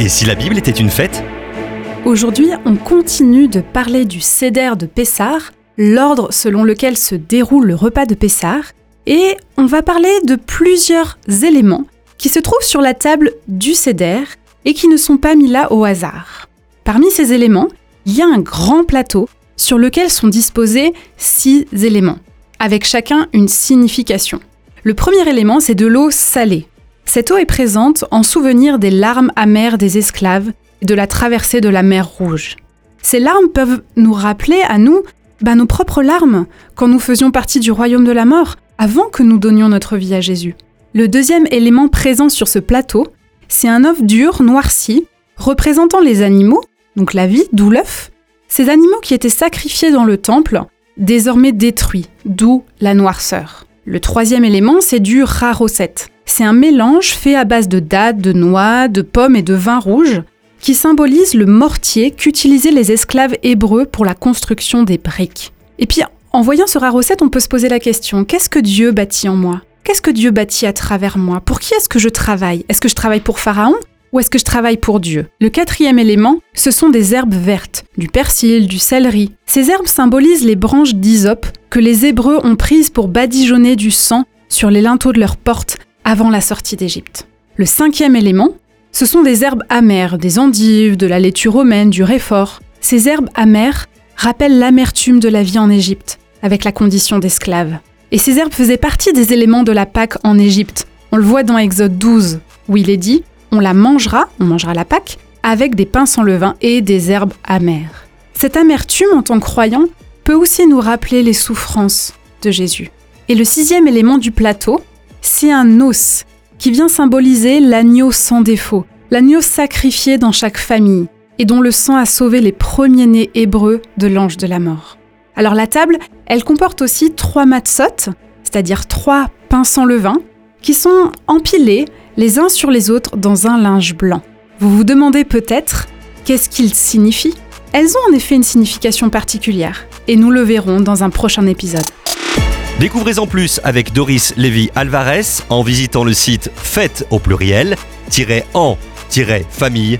Et si la Bible était une fête Aujourd'hui, on continue de parler du Seder de Pessar, l'ordre selon lequel se déroule le repas de Pessar, et on va parler de plusieurs éléments qui se trouvent sur la table du Seder et qui ne sont pas mis là au hasard. Parmi ces éléments, il y a un grand plateau sur lequel sont disposés six éléments, avec chacun une signification. Le premier élément, c'est de l'eau salée. Cette eau est présente en souvenir des larmes amères des esclaves et de la traversée de la mer Rouge. Ces larmes peuvent nous rappeler à nous bah, nos propres larmes quand nous faisions partie du royaume de la mort, avant que nous donnions notre vie à Jésus. Le deuxième élément présent sur ce plateau, c'est un œuf dur noirci représentant les animaux, donc la vie, d'où l'œuf, ces animaux qui étaient sacrifiés dans le temple, désormais détruits, d'où la noirceur. Le troisième élément, c'est du raroset. C'est un mélange fait à base de dattes, de noix, de pommes et de vin rouge qui symbolise le mortier qu'utilisaient les esclaves hébreux pour la construction des briques. Et puis, en voyant ce rarocette, on peut se poser la question qu'est-ce que Dieu bâtit en moi? Qu'est-ce que Dieu bâtit à travers moi? Pour qui est-ce que je travaille? Est-ce que je travaille pour Pharaon ou est-ce que je travaille pour Dieu? Le quatrième élément, ce sont des herbes vertes, du persil, du céleri. Ces herbes symbolisent les branches d'hysope que les Hébreux ont prises pour badigeonner du sang sur les linteaux de leurs portes avant la sortie d'Égypte. Le cinquième élément, ce sont des herbes amères, des endives, de la laitue romaine, du réfort. Ces herbes amères rappellent l'amertume de la vie en Égypte, avec la condition d'esclave. Et ces herbes faisaient partie des éléments de la Pâque en Égypte. On le voit dans Exode 12, où il est dit on la mangera, on mangera la Pâque, avec des pains sans levain et des herbes amères. Cette amertume, en tant que croyant, peut aussi nous rappeler les souffrances de Jésus. Et le sixième élément du plateau, c'est un os qui vient symboliser l'agneau sans défaut, l'agneau sacrifié dans chaque famille et dont le sang a sauvé les premiers-nés hébreux de l'ange de la mort. Alors la table, elle comporte aussi trois matzot, c'est-à-dire trois pains sans levain, qui sont empilés les uns sur les autres dans un linge blanc. Vous vous demandez peut-être qu'est-ce qu'ils signifient Elles ont en effet une signification particulière, et nous le verrons dans un prochain épisode. Découvrez en plus avec Doris Lévy Alvarez en visitant le site fête au pluriel en-famille.fr.